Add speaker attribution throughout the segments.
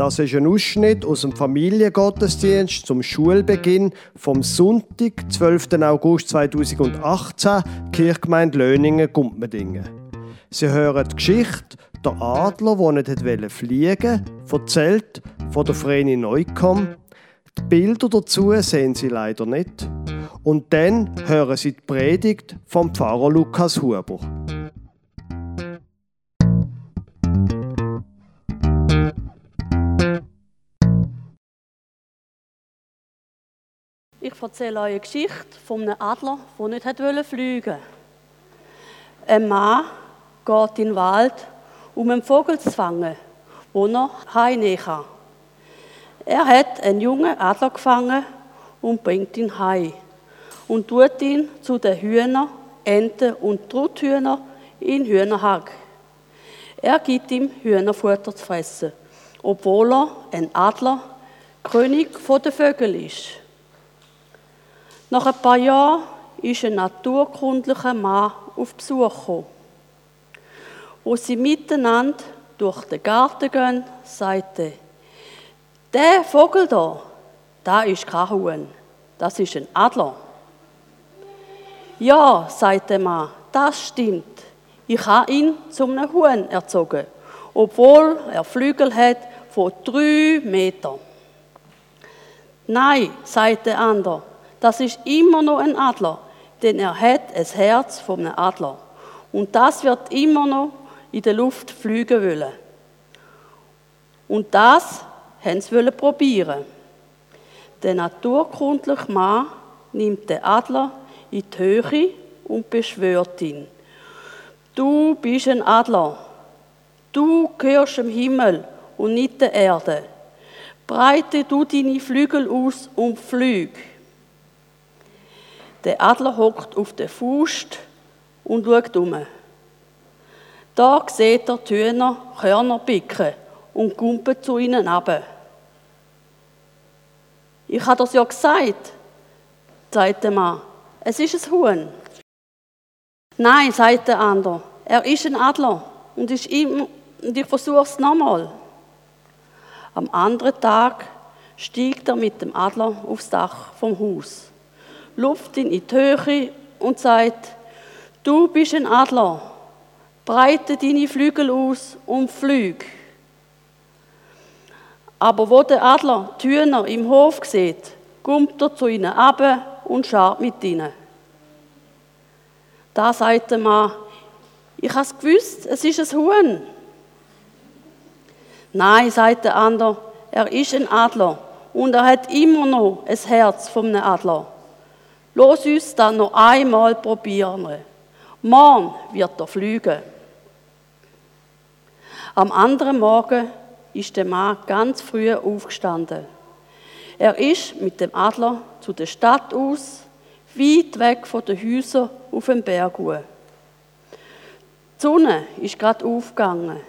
Speaker 1: Das ist ein Ausschnitt aus dem Familiengottesdienst zum Schulbeginn vom Sonntag, 12. August 2018, Kirchgemeinde Löningen, Gumpmedingen. Sie hören die Geschichte «Der Adler, der nicht fliegen wollte», erzählt von der Vreni Neukomm. Die Bilder dazu sehen Sie leider nicht. Und dann hören Sie die Predigt vom Pfarrer Lukas Huber.
Speaker 2: Ich erzähle euch eine Geschichte von einem Adler, der nicht fliegen wollte. Ein Mann geht in den Wald, um einen Vogel zu fangen, wo er heimnehmen kann. Er hat einen jungen Adler gefangen und bringt ihn heim und tut ihn zu den Hühnern, Enten und Truthühnern in Hühnerhag. Er gibt ihm Hühnerfutter zu fressen, obwohl er ein Adler, König der Vögel ist. Nach ein paar Jahren ist ein naturkundlicher Mann auf Besuch gekommen. Wo sie miteinander durch den Garten gehen, sagte der Vogel da, da ist kein Huhn, das ist ein Adler. Ja, sagt der Mann, das stimmt. Ich habe ihn zum einem Huhn erzogen, obwohl er Flügel hat von drei Metern. Nein, sagt der andere, das ist immer noch ein Adler, denn er hat ein Herz einem Adler. Und das wird immer noch in der Luft fliegen wollen. Und das haben sie probieren. Der naturkundliche Mann nimmt den Adler in die Höhe und beschwört ihn. Du bist ein Adler. Du gehörst im Himmel und nicht der Erde. Breite du deine Flügel aus und flüg. Der Adler hockt auf der Faust und schaut um. Da sieht er die Hühner Körner picken und kumpelt zu ihnen ab. Ich habe das ja gesagt, sagt der Mann. Es ist ein Huhn. Nein, sagt der andere. Er ist ein Adler und, ist immer, und ich versuche es nochmal. Am anderen Tag stiegt er mit dem Adler aufs Dach vom Haus luft in die Höhe und sagt, du bist ein Adler, breite deine Flügel aus und flüg. Aber wo der Adler die Hühner im Hof sieht, kommt er zu ihnen ab und schaut mit ihnen. Da sagt der Mann, ich habe es gewusst, es ist ein Huhn. Nein, sagt der andere, er ist ein Adler und er hat immer noch ein Herz einem Adler. Los uns dann noch einmal probieren. Morgen wird er fliegen. Am anderen Morgen ist der Mann ganz früh aufgestanden. Er ist mit dem Adler zu der Stadt aus, weit weg von den Häusern auf dem Berg. Die Sonne ist gerade aufgegangen.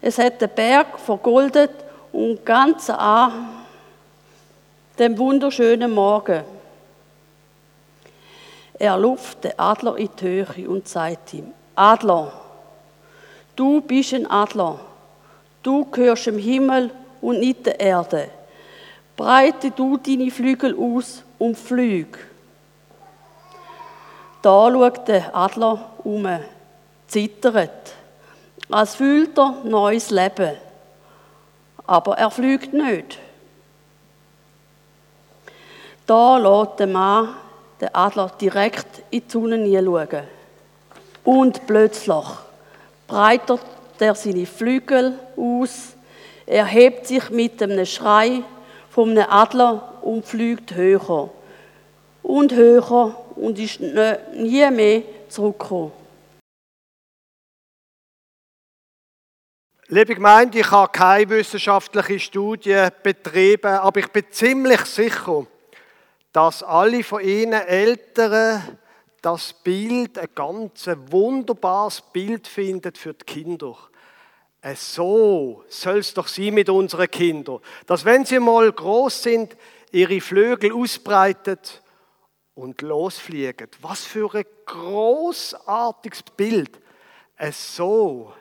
Speaker 2: Es hat den Berg vergoldet und ganz an dem wunderschönen Morgen. Er luft den Adler in die Höhe und sagt ihm, Adler, du bist ein Adler, du gehörst im Himmel und nicht der Erde. Breite du deine Flügel aus und flüg. Da schaut der Adler um, zittert, als fühlt er neues Leben. Aber er fliegt nicht. Da lässt der Mann der Adler direkt in die Sonne hineinschauen. Und plötzlich breitet er seine Flügel aus, er hebt sich mit einem Schrei einem Adler und fliegt höher und höher und ist nie mehr zurückgekommen.
Speaker 1: Liebe Gemeinde, ich habe keine wissenschaftliche Studie betrieben, aber ich bin ziemlich sicher, dass alle von Ihnen Eltern das Bild, ein ganz wunderbares Bild finden für die Kinder. Äh, so soll es doch sein mit unseren Kindern, dass wenn sie mal groß sind, ihre Flügel ausbreitet und losfliegen. Was für ein großartiges Bild. Äh, so,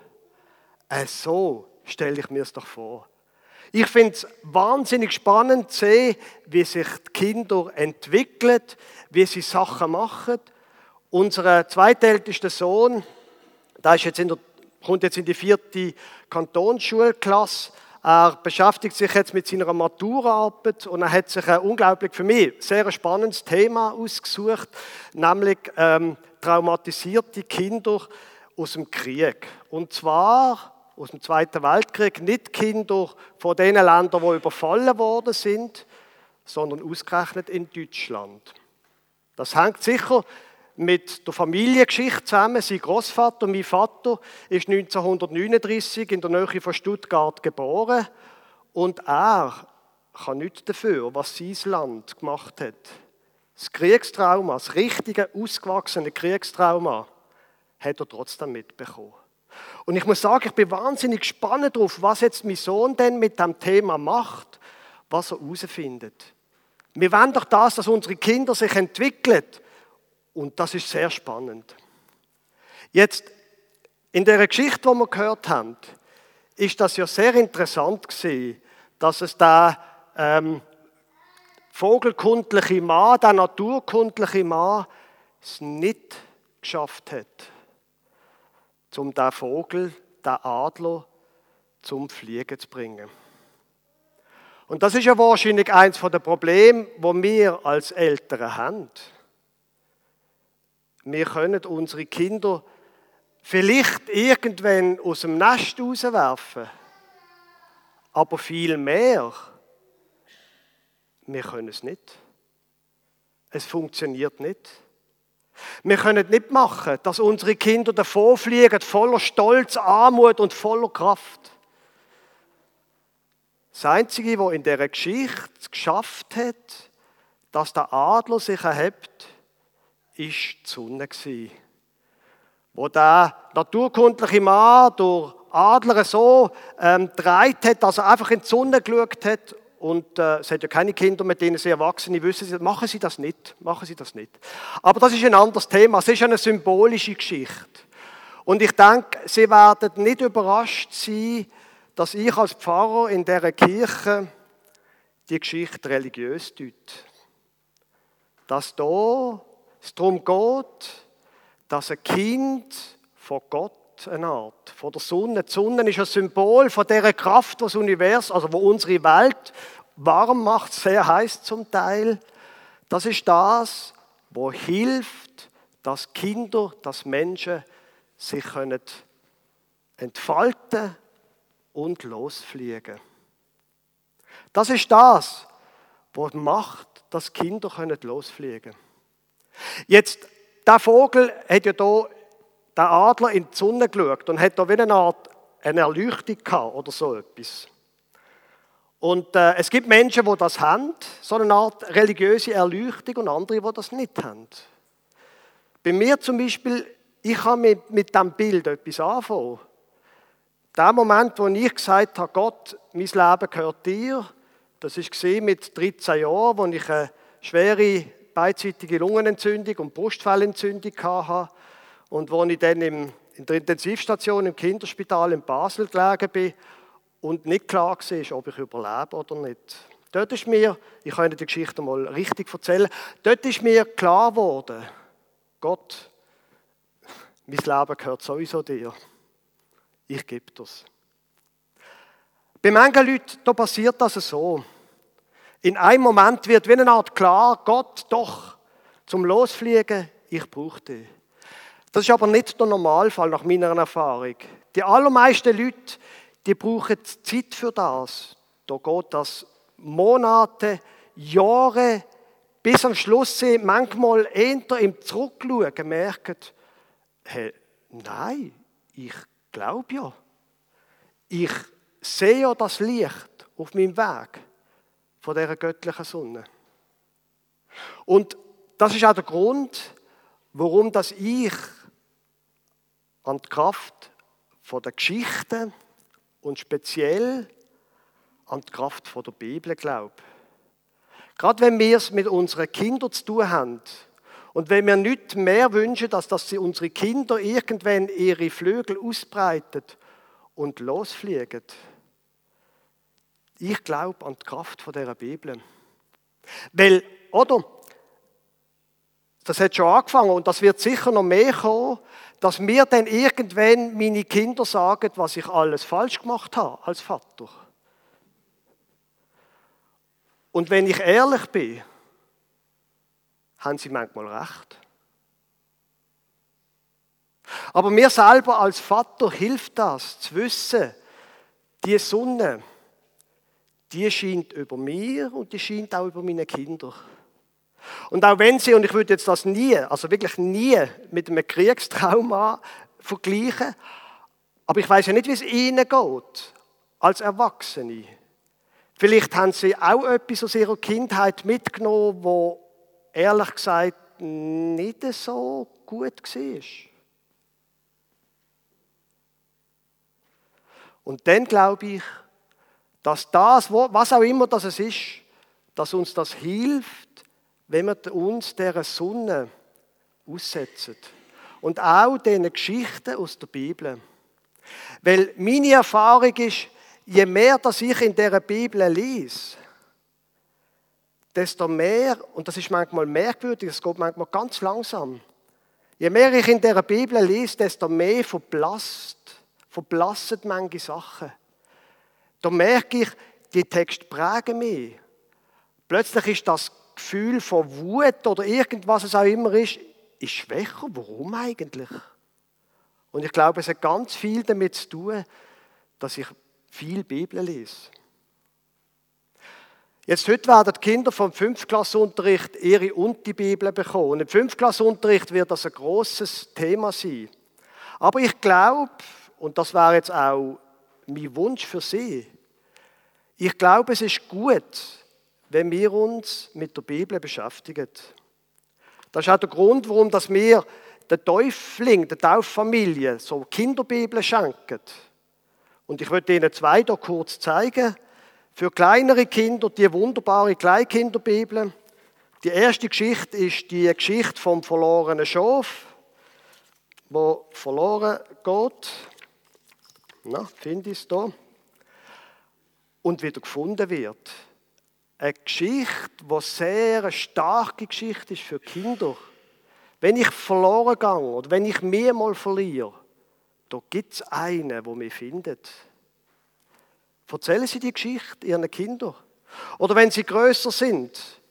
Speaker 1: äh, so stelle ich mir es doch vor. Ich finde es wahnsinnig spannend zu sehen, wie sich die Kinder entwickeln, wie sie Sachen machen. Unser zweitältester Sohn, der ist jetzt in der, kommt jetzt in die vierte Kantonsschulklasse, er beschäftigt sich jetzt mit seiner Maturaarbeit und er hat sich ein unglaublich für mich sehr spannendes Thema ausgesucht, nämlich ähm, traumatisierte Kinder aus dem Krieg. Und zwar aus dem Zweiten Weltkrieg, nicht Kinder von den Ländern, die überfallen worden sind, sondern ausgerechnet in Deutschland. Das hängt sicher mit der Familiengeschichte zusammen. Sein Großvater, mein Vater, ist 1939 in der Nähe von Stuttgart geboren und er kann nichts dafür, was sein Land gemacht hat. Das Kriegstrauma, das richtige, ausgewachsene Kriegstrauma, hat er trotzdem mitbekommen. Und ich muss sagen, ich bin wahnsinnig gespannt darauf, was jetzt mein Sohn denn mit dem Thema macht, was er herausfindet. Wir wollen doch das, dass unsere Kinder sich entwickeln. Und das ist sehr spannend. Jetzt, in der Geschichte, die wir gehört haben, ist das ja sehr interessant gewesen, dass es da ähm, vogelkundliche Mann, der naturkundliche Mann, es nicht geschafft hat um den Vogel, den Adler, zum Fliegen zu bringen. Und das ist ja wahrscheinlich eins der Probleme, wo wir als Eltern haben. Wir können unsere Kinder vielleicht irgendwann aus dem Nest rauswerfen, aber viel mehr, wir können es nicht. Es funktioniert nicht. Wir können nicht machen, dass unsere Kinder davonfliegen, voller Stolz, Armut und voller Kraft. Das Einzige, was in dieser Geschichte geschafft hat, dass der Adler sich erhebt, ist die Sonne. Wo der naturkundliche Mann durch Adler so ähm, hat, dass er einfach in die Sonne geschaut hat und äh, es hat ja keine Kinder, mit denen sie Erwachsene wissen, machen sie das nicht, machen sie das nicht. Aber das ist ein anderes Thema, es ist eine symbolische Geschichte. Und ich denke, Sie werden nicht überrascht sein, dass ich als Pfarrer in dieser Kirche die Geschichte religiös deute. Dass da es darum geht, dass ein Kind von Gott eine Art, von der Sonne. Die Sonne ist ein Symbol von der Kraft, die das Universum, also wo unsere Welt warm macht, sehr heiß zum Teil. Das ist das, wo hilft, dass Kinder, dass Menschen sich können entfalten und losfliegen. Das ist das, was macht, dass Kinder können losfliegen. Jetzt, der Vogel hat ja da der Adler in die Sonne geschaut und hat da wie eine Art eine Erleuchtung gehabt oder so etwas. Und äh, es gibt Menschen, die das haben, so eine Art religiöse Erleuchtung und andere, die das nicht haben. Bei mir zum Beispiel, ich habe mit, mit diesem Bild etwas anfangen. Der Moment, wo ich gesagt habe, Gott, mein Leben gehört dir, das war mit 13 Jahren, wo ich eine schwere beidseitige Lungenentzündung und Brustfellentzündung hatte und wo ich dann im, in der Intensivstation im Kinderspital in Basel gelegen bin und nicht klar war, ob ich überlebe oder nicht. Dort ist mir, ich kann Ihnen die Geschichte mal richtig erzählen, dort ist mir klar geworden, Gott, mein Leben gehört sowieso dir. Ich gebe das. Bei manchen Leuten da passiert das so. In einem Moment wird wie eine Art klar, Gott, doch, zum Losfliegen, ich brauche dich. Das ist aber nicht der Normalfall nach meiner Erfahrung. Die allermeisten Leute, die brauchen Zeit für das. Da geht das Monate, Jahre, bis am Schluss sie manchmal eher im Zurückschauen merken, hey, nein, ich glaube ja. Ich sehe ja das Licht auf meinem Weg von dieser göttlichen Sonne. Und das ist auch der Grund, warum dass ich an die Kraft der Geschichte und speziell an die Kraft der Bibel glaube. Gerade wenn wir es mit unseren Kindern zu tun haben und wenn wir nicht mehr wünschen, als dass sie unsere Kinder irgendwann ihre Flügel ausbreiten und losfliegen, Ich glaube an die Kraft dieser Bibel. Weil, oder? Das hat schon angefangen und das wird sicher noch mehr kommen, dass mir dann irgendwann meine Kinder sagen, was ich alles falsch gemacht habe als Vater. Und wenn ich ehrlich bin, haben sie manchmal recht. Aber mir selber als Vater hilft das, zu wissen, die Sonne, die scheint über mir und die scheint auch über meine Kinder. Und auch wenn sie, und ich würde jetzt das nie, also wirklich nie mit einem Kriegstrauma vergleichen, aber ich weiß ja nicht, wie es ihnen geht, als Erwachsene. Vielleicht haben sie auch etwas aus ihrer Kindheit mitgenommen, wo ehrlich gesagt nicht so gut war. Und dann glaube ich, dass das, was auch immer das ist, dass uns das hilft, wenn wir uns dieser Sonne aussetzen. Und auch diesen Geschichten aus der Bibel. Weil meine Erfahrung ist, je mehr dass ich in dieser Bibel lese, desto mehr, und das ist manchmal merkwürdig, es geht manchmal ganz langsam, je mehr ich in dieser Bibel lese, desto mehr verblasst, verblassen manche Sachen. Da merke ich, die Texte prägen mich. Plötzlich ist das Gefühl von Wut oder irgendwas es auch immer ist, ist schwächer. Warum eigentlich? Und ich glaube, es hat ganz viel damit zu tun, dass ich viel Bibel lese. Jetzt heute werden die Kinder vom Fünftklassunterricht ihre und die Bibel bekommen. Und im Fünftklassunterricht wird das ein großes Thema sein. Aber ich glaube, und das wäre jetzt auch mein Wunsch für Sie, ich glaube, es ist gut, wenn wir uns mit der Bibel beschäftigen. Das ist auch der Grund, warum wir den Täufling, der Tauffamilie, so Kinderbibeln schenken. Und ich möchte Ihnen zwei hier kurz zeigen. Für kleinere Kinder die wunderbare Kleinkinderbibel. Die erste Geschichte ist die Geschichte vom verlorenen Schaf, wo verloren geht. Na, finde ich es da. Und wieder gefunden wird eine Geschichte, die sehr eine starke Geschichte ist für Kinder. Wenn ich verloren gehe oder wenn ich mir mal verliere, da gibt es einen, der mich findet. Erzählen Sie die Geschichte Ihren Kindern. Oder wenn sie größer sind,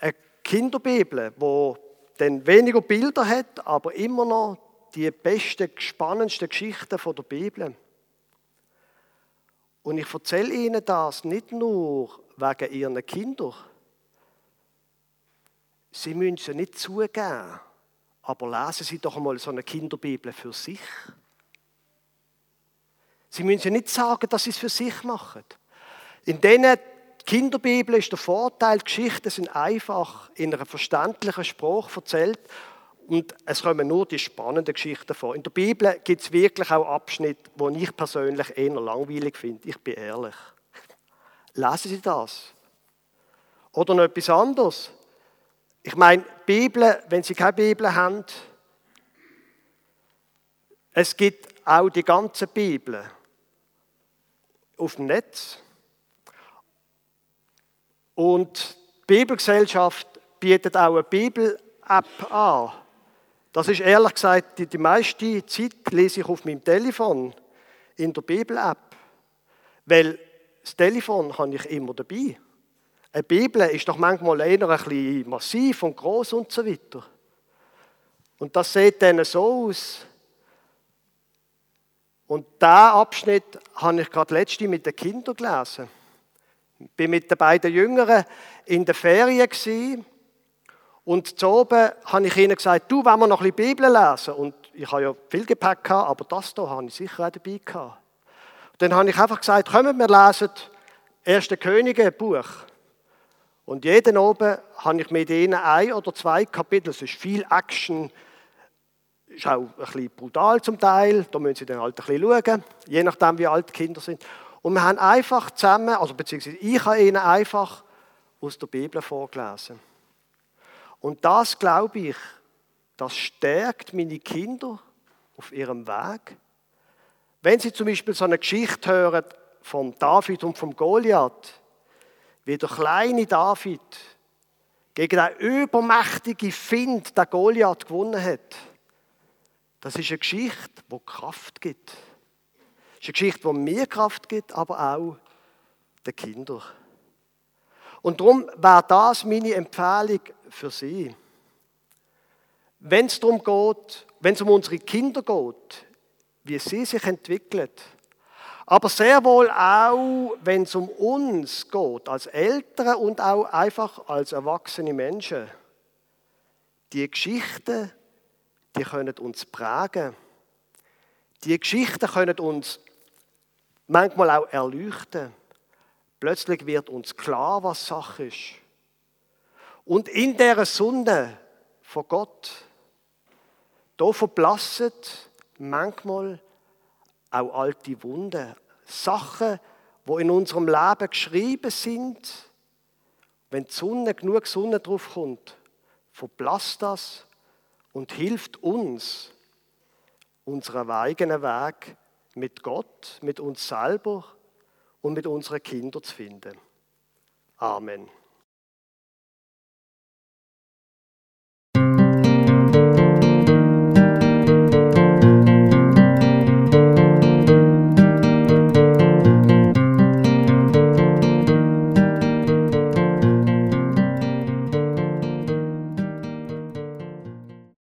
Speaker 1: eine Kinderbibel, wo dann weniger Bilder hat, aber immer noch die besten, spannendsten Geschichten von der Bibel. Und ich erzähle Ihnen das nicht nur wegen ihren Kindern. Sie müssen sie nicht zugeben, aber lesen Sie doch einmal so eine Kinderbibel für sich. Sie müssen nicht sagen, dass Sie es für sich machen. In diesen Kinderbibel ist der Vorteil, Geschichten sind einfach in einer verständlichen Sprache erzählt und es kommen nur die spannenden Geschichten vor. In der Bibel gibt es wirklich auch Abschnitte, die ich persönlich eher langweilig finde. Ich bin ehrlich. Lesen Sie das. Oder noch etwas anderes. Ich meine, Bibel, wenn Sie keine Bibel haben, es gibt auch die ganze Bibel auf dem Netz. Und die Bibelgesellschaft bietet auch eine Bibel-App an. Das ist ehrlich gesagt, die, die meiste Zeit lese ich auf meinem Telefon in der Bibel-App. Weil das Telefon habe ich immer dabei. Eine Bibel ist doch manchmal eher ein bisschen massiv und groß und so weiter. Und das sieht dann so aus. Und diesen Abschnitt habe ich gerade letzte mit den Kindern gelesen. Ich bin mit den beiden Jüngeren in der Ferien gewesen. Und zu oben habe ich ihnen gesagt, du, wenn wir noch ein bisschen Bibel lesen. Und ich habe ja viel Gepäck gehabt, aber das hier habe ich sicher auch dabei gehabt. Dann habe ich einfach gesagt, kommen wir lesen Erste Könige Buch. Und jeden oben habe ich mit ihnen ein oder zwei Kapitel. Es ist viel Action, ist auch ein bisschen brutal zum Teil. Da müssen sie dann halt ein bisschen schauen, je nachdem wie alt die Kinder sind. Und wir haben einfach zusammen, also beziehungsweise ich habe ihnen einfach aus der Bibel vorgelesen. Und das glaube ich, das stärkt meine Kinder auf ihrem Weg wenn Sie zum Beispiel so eine Geschichte hören vom David und vom Goliath, wie der kleine David gegen den übermächtigen Find, der Goliath gewonnen hat. Das ist eine Geschichte, die Kraft gibt. Das ist eine Geschichte, die mir Kraft gibt, aber auch den Kindern. Und darum wäre das meine Empfehlung für Sie. Wenn es darum geht, wenn es um unsere Kinder geht, wie sie sich entwickeln, aber sehr wohl auch, wenn es um uns geht, als Eltern und auch einfach als erwachsene Menschen. Die Geschichten, die können uns prägen. Die Geschichten können uns manchmal auch erleuchten. Plötzlich wird uns klar, was Sache ist. Und in der Sonne von Gott, da verblassen manchmal auch alte Wunden, Sachen, wo in unserem Leben geschrieben sind. Wenn die Sonne genug Sonne drauf kommt, verblasst das und hilft uns, unseren eigenen Weg mit Gott, mit uns selber und mit unseren Kindern zu finden. Amen.